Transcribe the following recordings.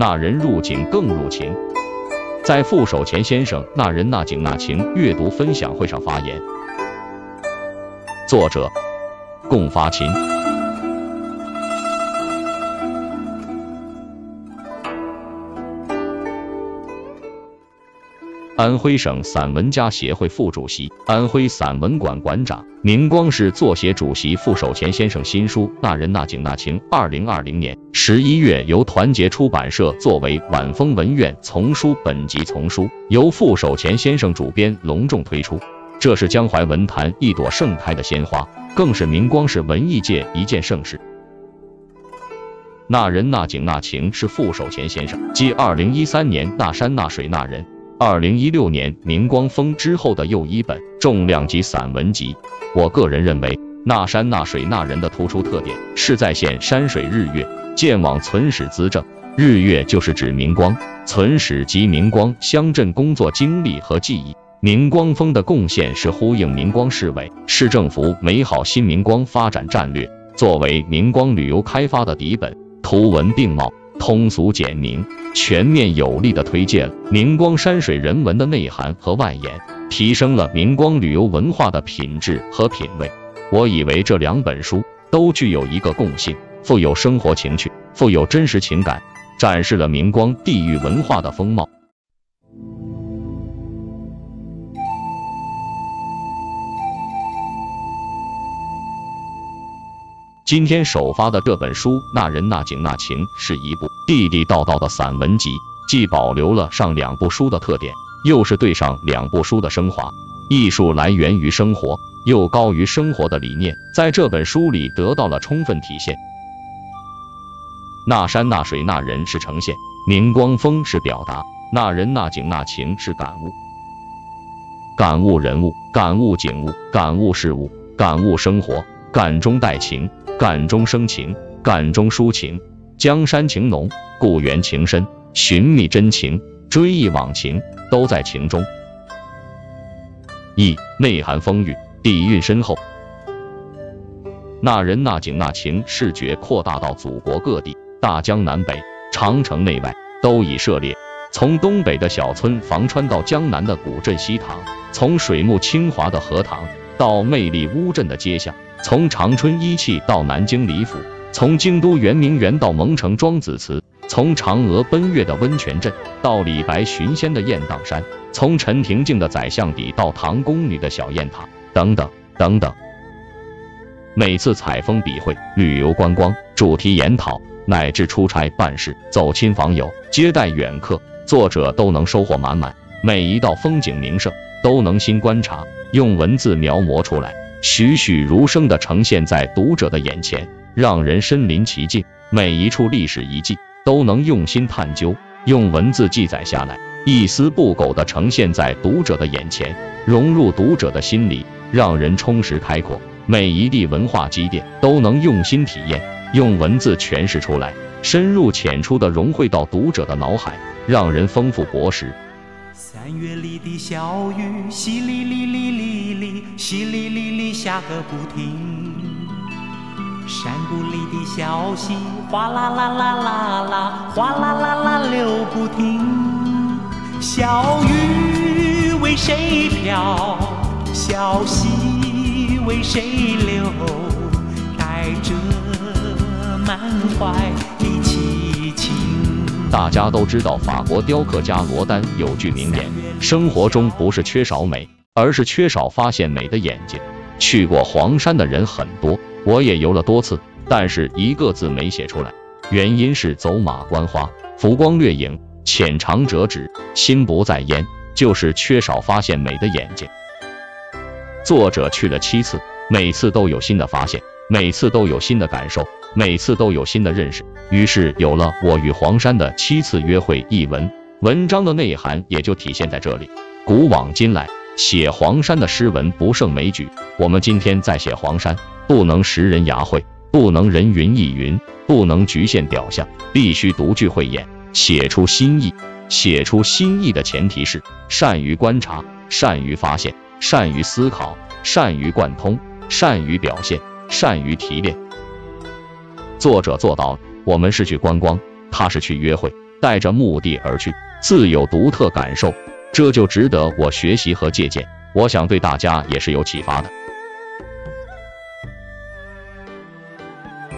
那人入景更入情。在副手钱先生那人那景那情阅读分享会上发言。作者：贡发琴。安徽省散文家协会副主席、安徽散文馆馆长、明光市作协主席傅守前先生新书《那人那景那情》，二零二零年十一月由团结出版社作为晚风文苑丛书本集丛书，由傅守前先生主编隆重推出。这是江淮文坛一朵盛开的鲜花，更是明光市文艺界一件盛事。那人那景那情是傅守前先生继二零一三年那山那水那人。二零一六年明光峰之后的又一本重量级散文集。我个人认为，那山那水那人的突出特点是再现山水日月，见往存史资政。日月就是指明光，存史及明光乡镇工作经历和记忆。明光峰的贡献是呼应明光市委市政府美好新明光发展战略，作为明光旅游开发的底本，图文并茂。通俗简明、全面有力地推介了明光山水人文的内涵和外延，提升了明光旅游文化的品质和品味。我以为这两本书都具有一个共性，富有生活情趣，富有真实情感，展示了明光地域文化的风貌。今天首发的这本书《那人那景那情》是一部地地道道的散文集，既保留了上两部书的特点，又是对上两部书的升华。艺术来源于生活，又高于生活的理念，在这本书里得到了充分体现。那山那水那人是呈现，明光峰是表达，那人那景那情是感悟。感悟人物，感悟景物，感悟事物，感悟生活，感中带情。感中生情，感中抒情，江山情浓，故园情深，寻觅真情，追忆往情，都在情中。意内涵丰裕，底蕴深厚。那人那景那情视觉扩大到祖国各地，大江南北，长城内外都已涉猎。从东北的小村房川到江南的古镇西塘，从水木清华的荷塘到魅力乌镇的街巷。从长春一汽到南京李府，从京都圆明园到蒙城庄子祠，从嫦娥奔月的温泉镇到李白寻仙的雁荡山，从陈廷敬的宰相邸到唐宫女的小雁塔，等等等等。每次采风笔会、旅游观光、主题研讨，乃至出差办事、走亲访友、接待远客，作者都能收获满满。每一道风景名胜都能新观察，用文字描摹出来。栩栩如生地呈现在读者的眼前，让人身临其境。每一处历史遗迹都能用心探究，用文字记载下来，一丝不苟地呈现在读者的眼前，融入读者的心里，让人充实开阔。每一地文化积淀都能用心体验，用文字诠释出来，深入浅出地融汇到读者的脑海，让人丰富博识。三月里的小雨，淅沥沥沥沥沥，淅沥沥沥下个不停。山谷里的小溪，哗啦啦啦啦啦，哗啦啦啦流不停。小雨为谁飘？小溪为谁流？带着满怀。大家都知道，法国雕刻家罗丹有句名言：生活中不是缺少美，而是缺少发现美的眼睛。去过黄山的人很多，我也游了多次，但是一个字没写出来。原因是走马观花，浮光掠影，浅尝辄止，心不在焉，就是缺少发现美的眼睛。作者去了七次，每次都有新的发现，每次都有新的感受。每次都有新的认识，于是有了《我与黄山的七次约会》一文。文章的内涵也就体现在这里。古往今来，写黄山的诗文不胜枚举。我们今天在写黄山，不能识人牙慧，不能人云亦云，不能局限表象，必须独具慧眼，写出新意。写出新意的前提是善于观察，善于发现，善于思考，善于贯通，善于表现，善于提炼。作者做到了，我们是去观光，他是去约会，带着目的而去，自有独特感受，这就值得我学习和借鉴。我想对大家也是有启发的。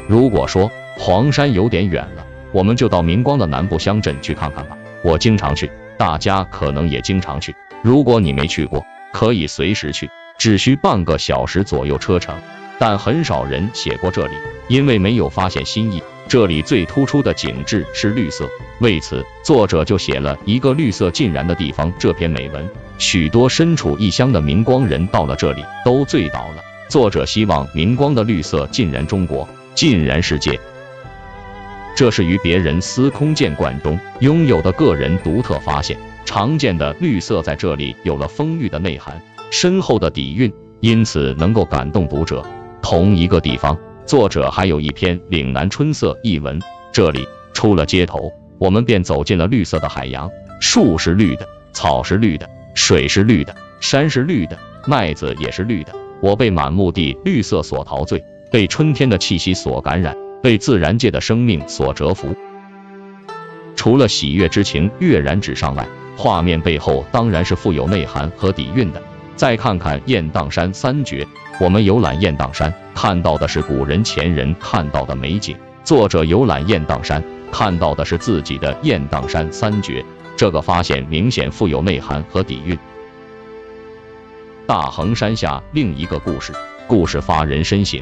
如果说黄山有点远了，我们就到明光的南部乡镇去看看吧。我经常去，大家可能也经常去。如果你没去过，可以随时去，只需半个小时左右车程。但很少人写过这里，因为没有发现新意。这里最突出的景致是绿色，为此作者就写了一个绿色尽燃的地方这篇美文。许多身处异乡的明光人到了这里都醉倒了。作者希望明光的绿色尽燃中国，尽燃世界。这是与别人司空见惯中拥有的个人独特发现。常见的绿色在这里有了丰裕的内涵，深厚的底蕴，因此能够感动读者。同一个地方，作者还有一篇《岭南春色》一文。这里出了街头，我们便走进了绿色的海洋。树是绿的，草是绿的，水是绿的，山是绿的，麦子也是绿的。我被满目的绿色所陶醉，被春天的气息所感染。被自然界的生命所折服，除了喜悦之情跃然纸上外，画面背后当然是富有内涵和底蕴的。再看看雁荡山三绝，我们游览雁荡山，看到的是古人前人看到的美景；作者游览雁荡山，看到的是自己的雁荡山三绝。这个发现明显富有内涵和底蕴。大衡山下另一个故事，故事发人深省。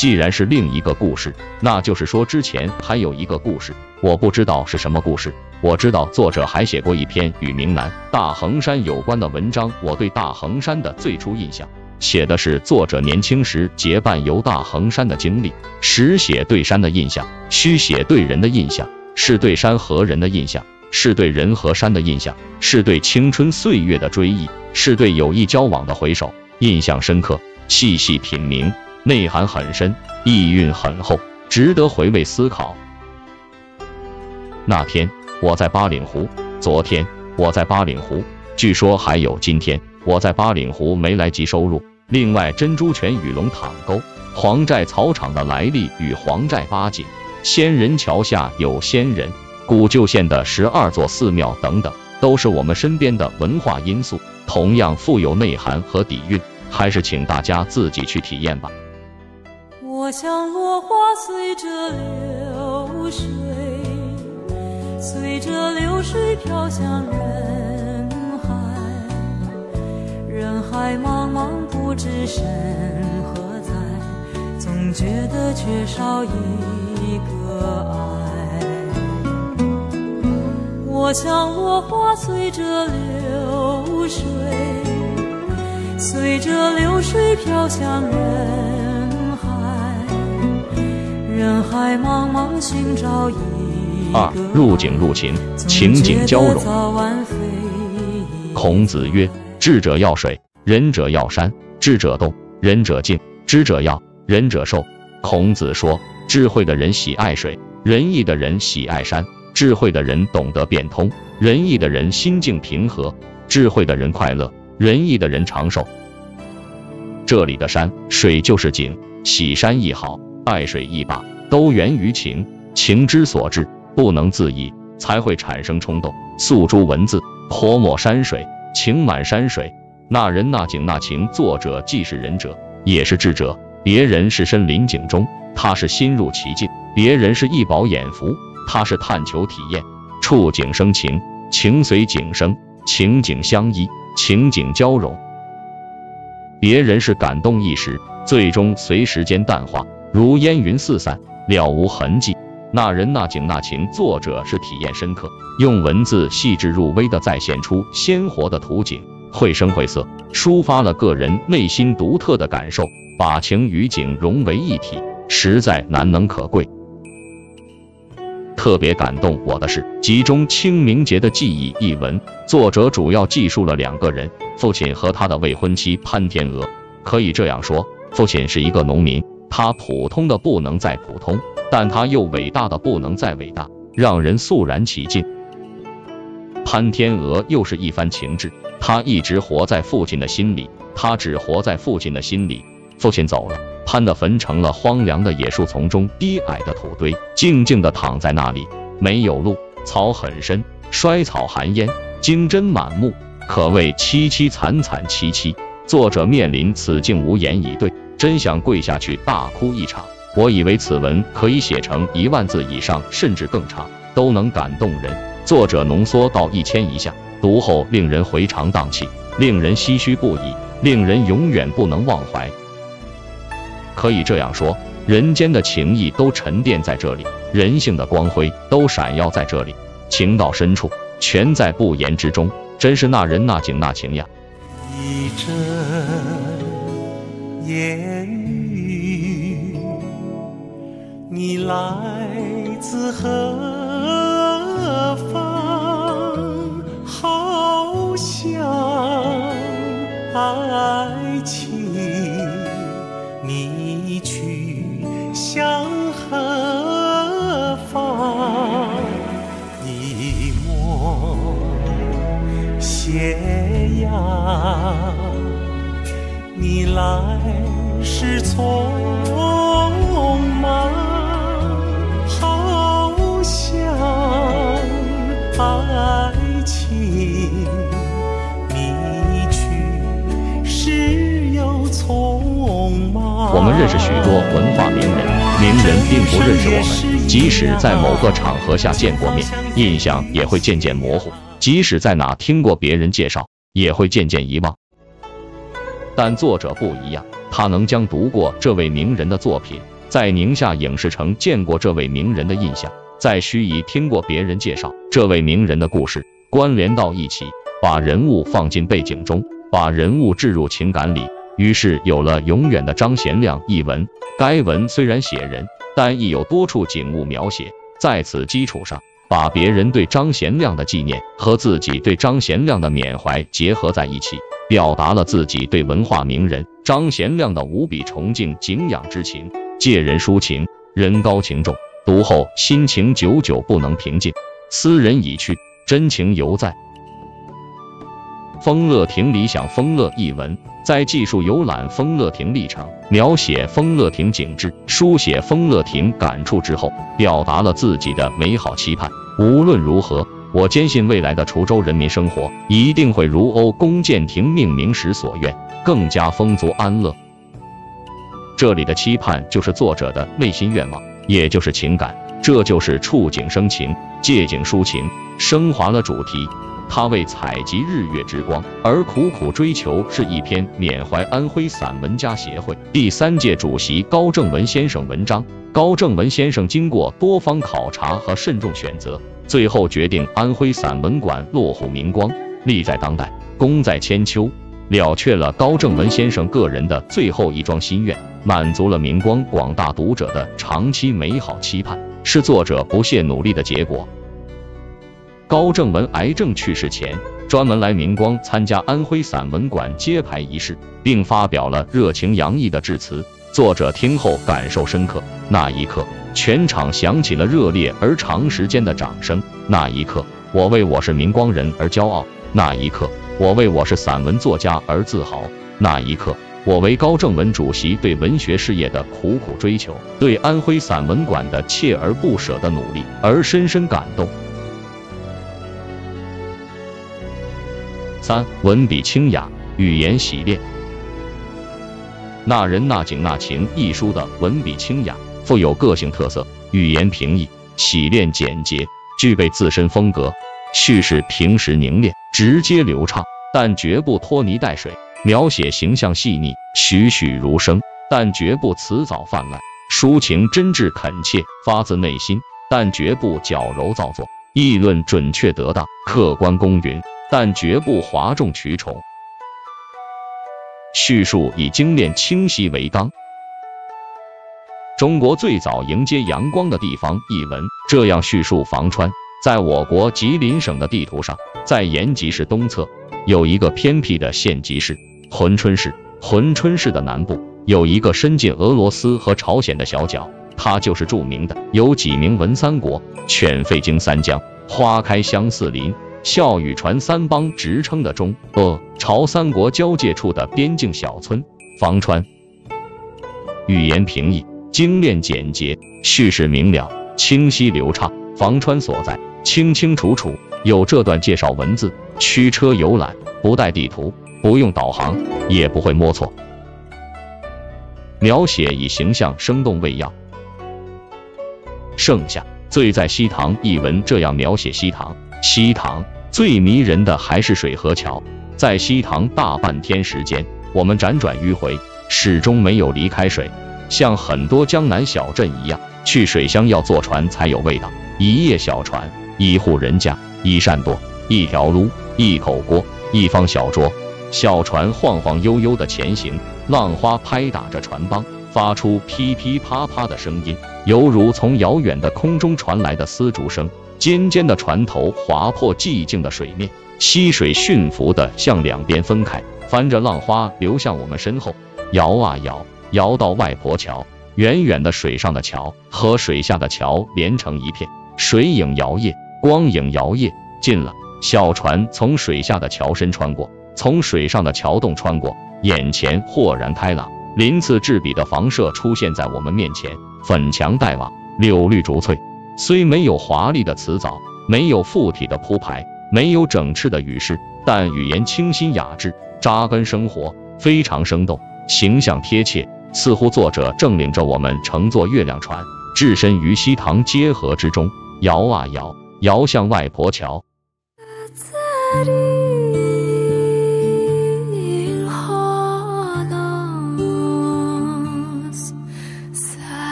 既然是另一个故事，那就是说之前还有一个故事，我不知道是什么故事。我知道作者还写过一篇与明南大衡山有关的文章。我对大衡山的最初印象，写的是作者年轻时结伴游大衡山的经历。实写对山的印象，虚写对人的印象。是对山和人的印象，是对人和山的印象，是对青春岁月的追忆，是对友谊交往的回首。印象深刻，细细品茗。内涵很深，意蕴很厚，值得回味思考。那天我在八岭湖，昨天我在八岭湖，据说还有今天我在八岭湖没来及收录。另外，珍珠泉与龙塘沟、黄寨草场的来历与黄寨八景、仙人桥下有仙人、古旧县的十二座寺庙等等，都是我们身边的文化因素，同样富有内涵和底蕴。还是请大家自己去体验吧。我像落花随着流水，随着流水飘向人海。人海茫茫不知身何在，总觉得缺少一个爱。我像落花随着流水，随着流水飘向人。人海茫茫寻找一二入景入情，情景交融。孔子曰：智者要水，仁者要山；智者动，仁者静；知者要，仁者寿。孔子说，智慧的人喜爱水，仁义的人喜爱山。智慧的人懂得变通，仁义的人心境平和；智慧的人快乐，仁义的人长寿。这里的山水就是景，喜山亦好。爱水亦罢，都源于情，情之所至，不能自已，才会产生冲动。诉诸文字，泼墨山水，情满山水，那人那景那情。作者既是仁者，也是智者。别人是身临景中，他是心入其境；别人是一饱眼福，他是探求体验。触景生情，情随景生，情景相依，情景交融。别人是感动一时，最终随时间淡化。如烟云四散，了无痕迹。那人那景那情，作者是体验深刻，用文字细致入微的再现出鲜活的图景，绘声绘色，抒发了个人内心独特的感受，把情与景融为一体，实在难能可贵。特别感动我的是集中清明节的记忆一文，作者主要记述了两个人，父亲和他的未婚妻潘天鹅。可以这样说，父亲是一个农民。他普通的不能再普通，但他又伟大的不能再伟大，让人肃然起敬。潘天鹅又是一番情致，他一直活在父亲的心里，他只活在父亲的心里。父亲走了，潘的坟成了荒凉的野树丛中低矮的土堆，静静地躺在那里，没有路，草很深，衰草寒烟，荆针满目，可谓凄凄惨惨戚戚。作者面临此境无言以对，真想跪下去大哭一场。我以为此文可以写成一万字以上，甚至更长，都能感动人。作者浓缩到一千以下，读后令人回肠荡气，令人唏嘘不已，令人永远不能忘怀。可以这样说，人间的情谊都沉淀在这里，人性的光辉都闪耀在这里，情到深处，全在不言之中，真是那人那景那情呀。一阵烟雨，你来自何方？好像爱情，你去向何方？一抹斜阳，你来时匆忙，好像爱情，你去时又匆忙。我们认识许多文化名人，名人并不认识我们。即使在某个场合下见过面，印象也会渐渐模糊；即使在哪听过别人介绍，也会渐渐遗忘。但作者不一样，他能将读过这位名人的作品，在宁夏影视城见过这位名人的印象，在盱眙听过别人介绍这位名人的故事，关联到一起，把人物放进背景中，把人物置入情感里，于是有了《永远的张贤亮》一文。该文虽然写人，但亦有多处景物描写，在此基础上，把别人对张贤亮的纪念和自己对张贤亮的缅怀结合在一起，表达了自己对文化名人张贤亮的无比崇敬敬仰之情。借人抒情，人高情重，读后心情久久不能平静。斯人已去，真情犹在。丰乐亭理想丰乐一文，在记述游览丰乐亭历程、描写丰乐亭景致、书写丰乐亭感触之后，表达了自己的美好期盼。无论如何，我坚信未来的滁州人民生活一定会如欧龚建亭命名时所愿，更加丰足安乐。这里的期盼就是作者的内心愿望，也就是情感，这就是触景生情，借景抒情，升华了主题。他为采集日月之光而苦苦追求，是一篇缅怀安徽散文家协会第三届主席高正文先生文章。高正文先生经过多方考察和慎重选择，最后决定安徽散文馆落户明光，利在当代，功在千秋，了却了高正文先生个人的最后一桩心愿，满足了明光广大读者的长期美好期盼，是作者不懈努力的结果。高正文癌症去世前，专门来明光参加安徽散文馆揭牌仪式，并发表了热情洋溢的致辞。作者听后感受深刻。那一刻，全场响起了热烈而长时间的掌声。那一刻，我为我是明光人而骄傲。那一刻，我为我是散文作家而自豪。那一刻，我为高正文主席对文学事业的苦苦追求，对安徽散文馆的锲而不舍的努力而深深感动。三文笔清雅，语言洗练。那人那景那情一书的文笔清雅，富有个性特色，语言平易，洗练简洁，具备自身风格。叙事平实凝练，直接流畅，但绝不拖泥带水；描写形象细腻，栩栩如生，但绝不辞藻泛滥；抒情真挚恳切，发自内心，但绝不矫揉造作；议论准确得当，客观公允。但绝不哗众取宠，叙述以精炼清晰为纲。中国最早迎接阳光的地方一文，这样叙述房川。在我国吉林省的地图上，在延吉市东侧有一个偏僻的县级市珲春市。珲春市的南部有一个伸进俄罗斯和朝鲜的小角，它就是著名的有几名文三国，犬吠经三江，花开香四邻。孝与传三邦直称的中呃朝三国交界处的边境小村房川，语言平易、精炼简洁，叙事明了、清晰流畅。房川所在，清清楚楚有这段介绍文字，驱车游览，不带地图，不用导航，也不会摸错。描写以形象生动为要。剩下《醉在西塘》一文这样描写西塘：西塘最迷人的还是水和桥。在西塘大半天时间，我们辗转迂回，始终没有离开水。像很多江南小镇一样，去水乡要坐船才有味道。一叶小船，一户人家，一扇舵，一条路，一口锅，一方小桌。小船晃晃悠悠的前行，浪花拍打着船帮，发出噼噼啪啪的声音，犹如从遥远的空中传来的丝竹声。尖尖的船头划破寂静的水面，溪水驯服的向两边分开，翻着浪花流向我们身后，摇啊摇，摇到外婆桥。远远的水上的桥和水下的桥连成一片，水影摇曳，光影摇曳。近了，小船从水下的桥身穿过。从水上的桥洞穿过，眼前豁然开朗，鳞次栉比的房舍出现在我们面前，粉墙黛瓦，柳绿竹翠。虽没有华丽的辞藻，没有附体的铺排，没有整饬的语势，但语言清新雅致，扎根生活，非常生动，形象贴切，似乎作者正领着我们乘坐月亮船，置身于西塘街河之中，摇啊摇，摇向外婆桥。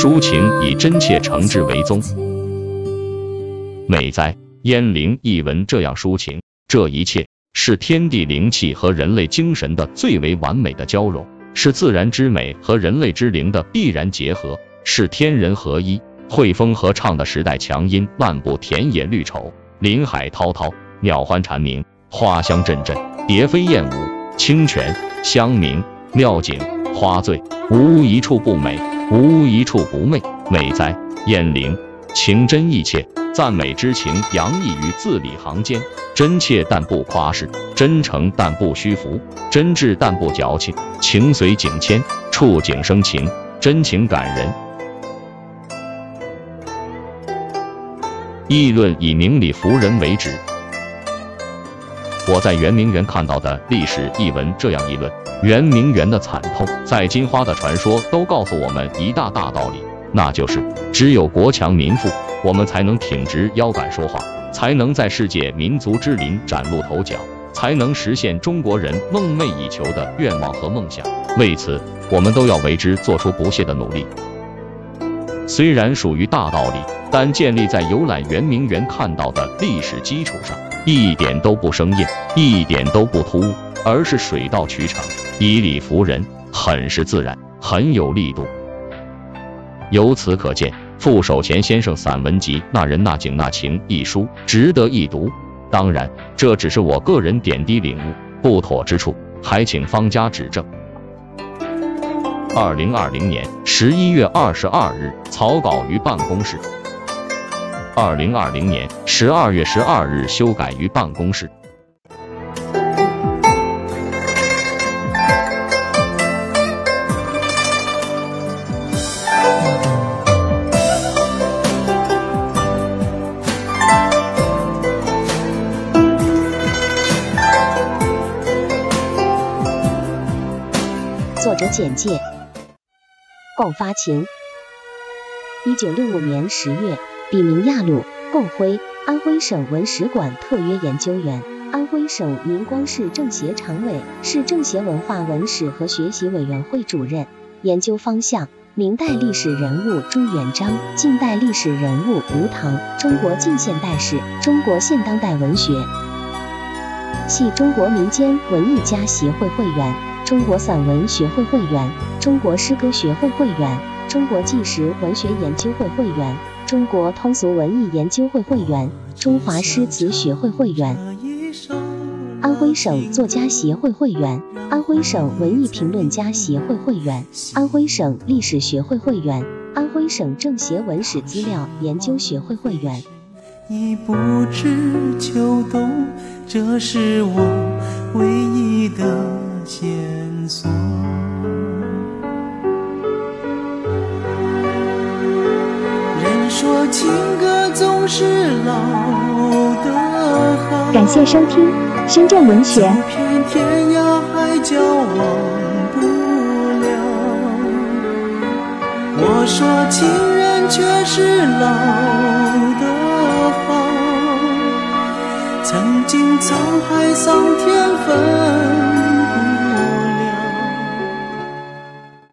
抒情以真切诚挚为宗，美哉！燕灵一文这样抒情，这一切是天地灵气和人类精神的最为完美的交融，是自然之美和人类之灵的必然结合，是天人合一。汇风合唱的时代强音，漫步田野绿绸，林海滔滔，鸟欢蝉鸣，花香阵阵，蝶飞燕舞，清泉香茗，妙景花醉，无一处不美。无一处不媚，美哉！燕灵，情真意切，赞美之情洋溢于字里行间，真切但不夸饰，真诚但不虚浮，真挚但不矫情，情随景迁，触景生情，真情感人。议论以明理服人为旨。我在圆明园看到的历史译文这样议论。圆明园的惨痛，在金花的传说都告诉我们一大大道理，那就是只有国强民富，我们才能挺直腰杆说话，才能在世界民族之林崭露头角，才能实现中国人梦寐以求的愿望和梦想。为此，我们都要为之做出不懈的努力。虽然属于大道理，但建立在游览圆明园看到的历史基础上，一点都不生硬，一点都不突兀，而是水到渠成。以理服人，很是自然，很有力度。由此可见，傅守前先生散文集《那人那景那情》一书值得一读。当然，这只是我个人点滴领悟，不妥之处还请方家指正。二零二零年十一月二十二日，草稿于办公室。二零二零年十二月十二日，修改于办公室。作者简介：共发琴，一九六五年十月，笔名亚鲁，贡辉，安徽省文史馆特约研究员，安徽省宁光市政协常委，市政协文化文史和学习委员会主任。研究方向：明代历史人物朱元璋，近代历史人物吴唐，中国近现代史，中国现当代文学。系中国民间文艺家协会会员。中国散文学会会员，中国诗歌学会会员，中国纪实文学研究会会员，中国通俗文艺研究会会员，中华诗词学会会员，安徽省作家协会会员，安徽省文艺评论家协会会员，安徽省历史学会会员，安徽省政协文史资料研究学会会员。已不知秋冬，这是我唯一的线索。说情歌总是老的好，感谢收听深圳文学。天涯海角忘不了。我说情人却是老的。曾经沧海桑田分。